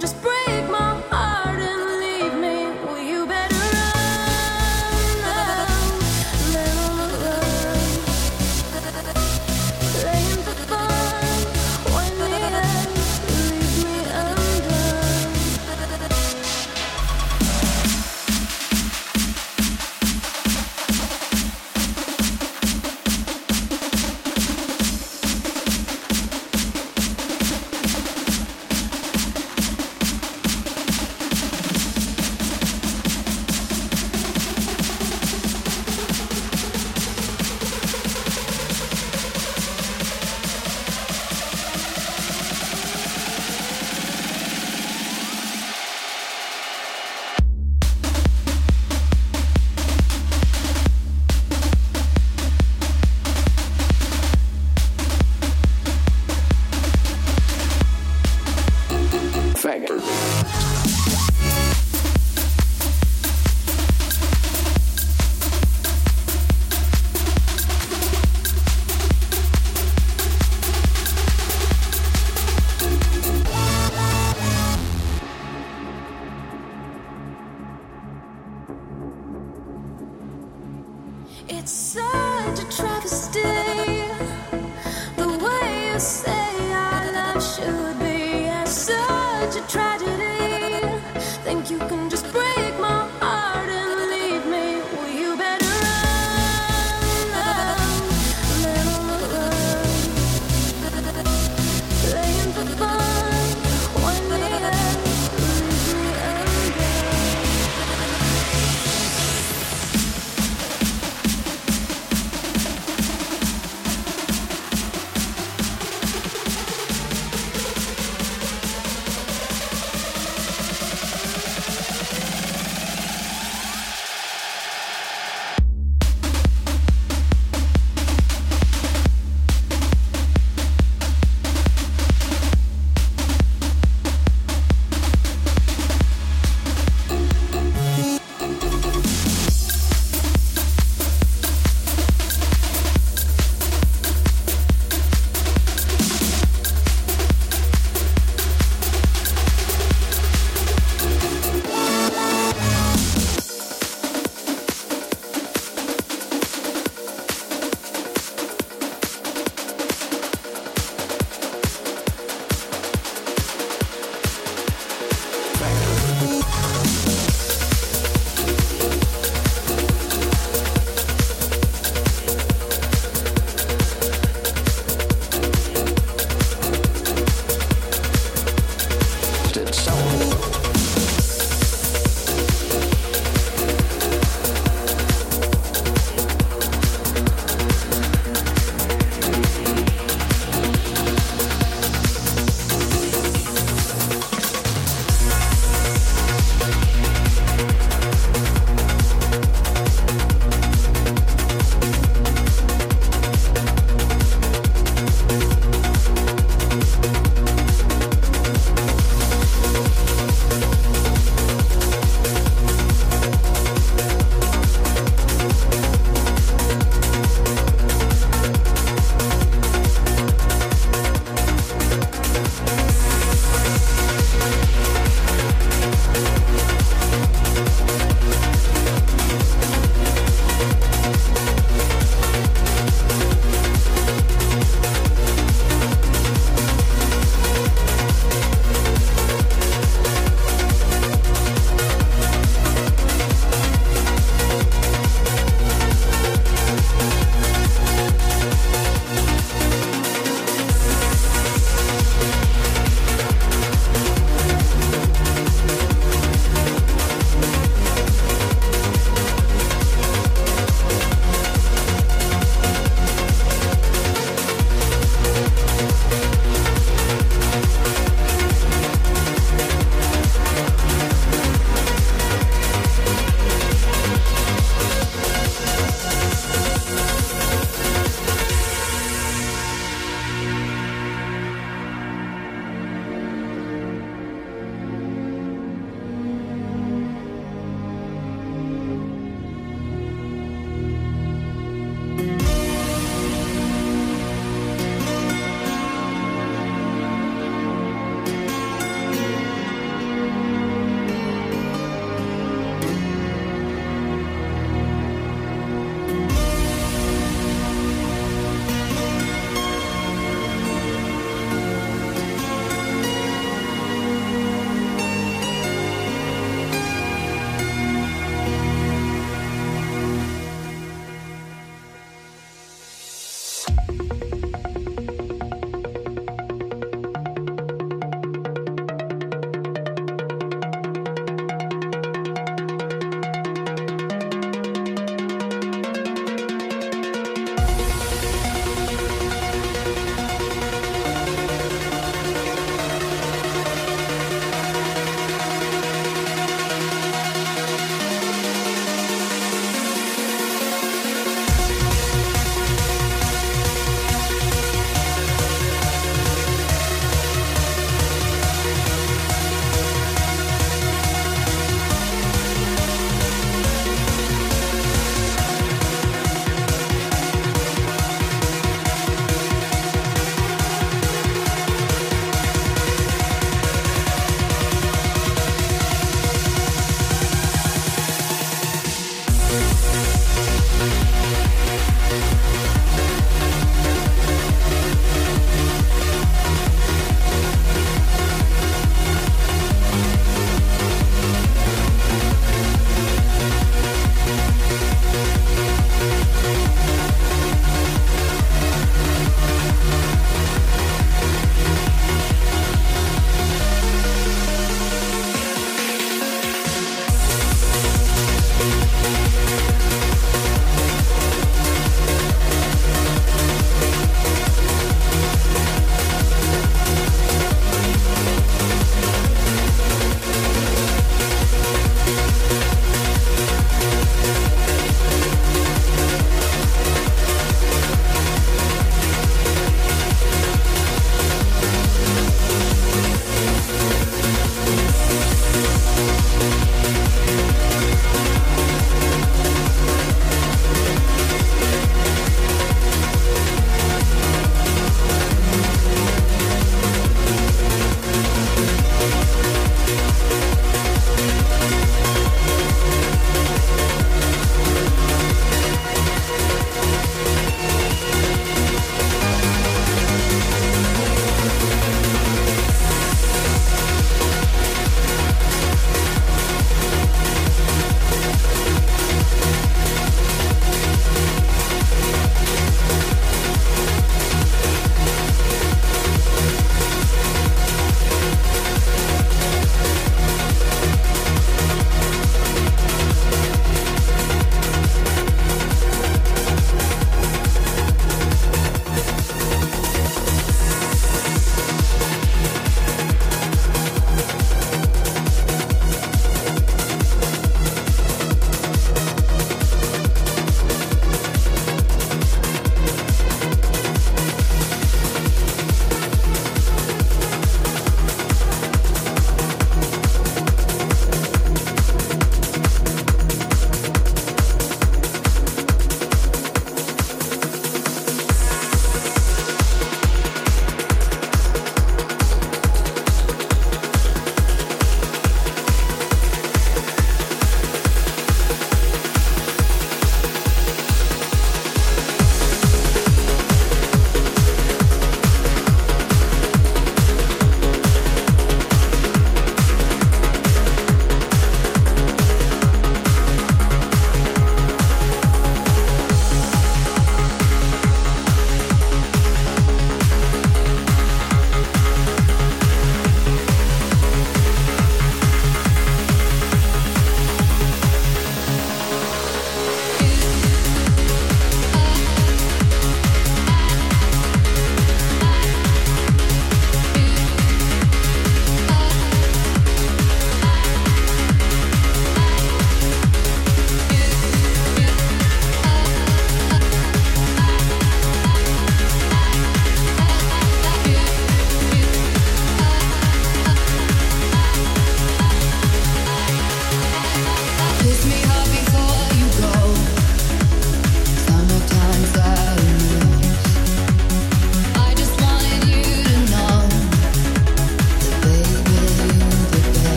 just break my heart.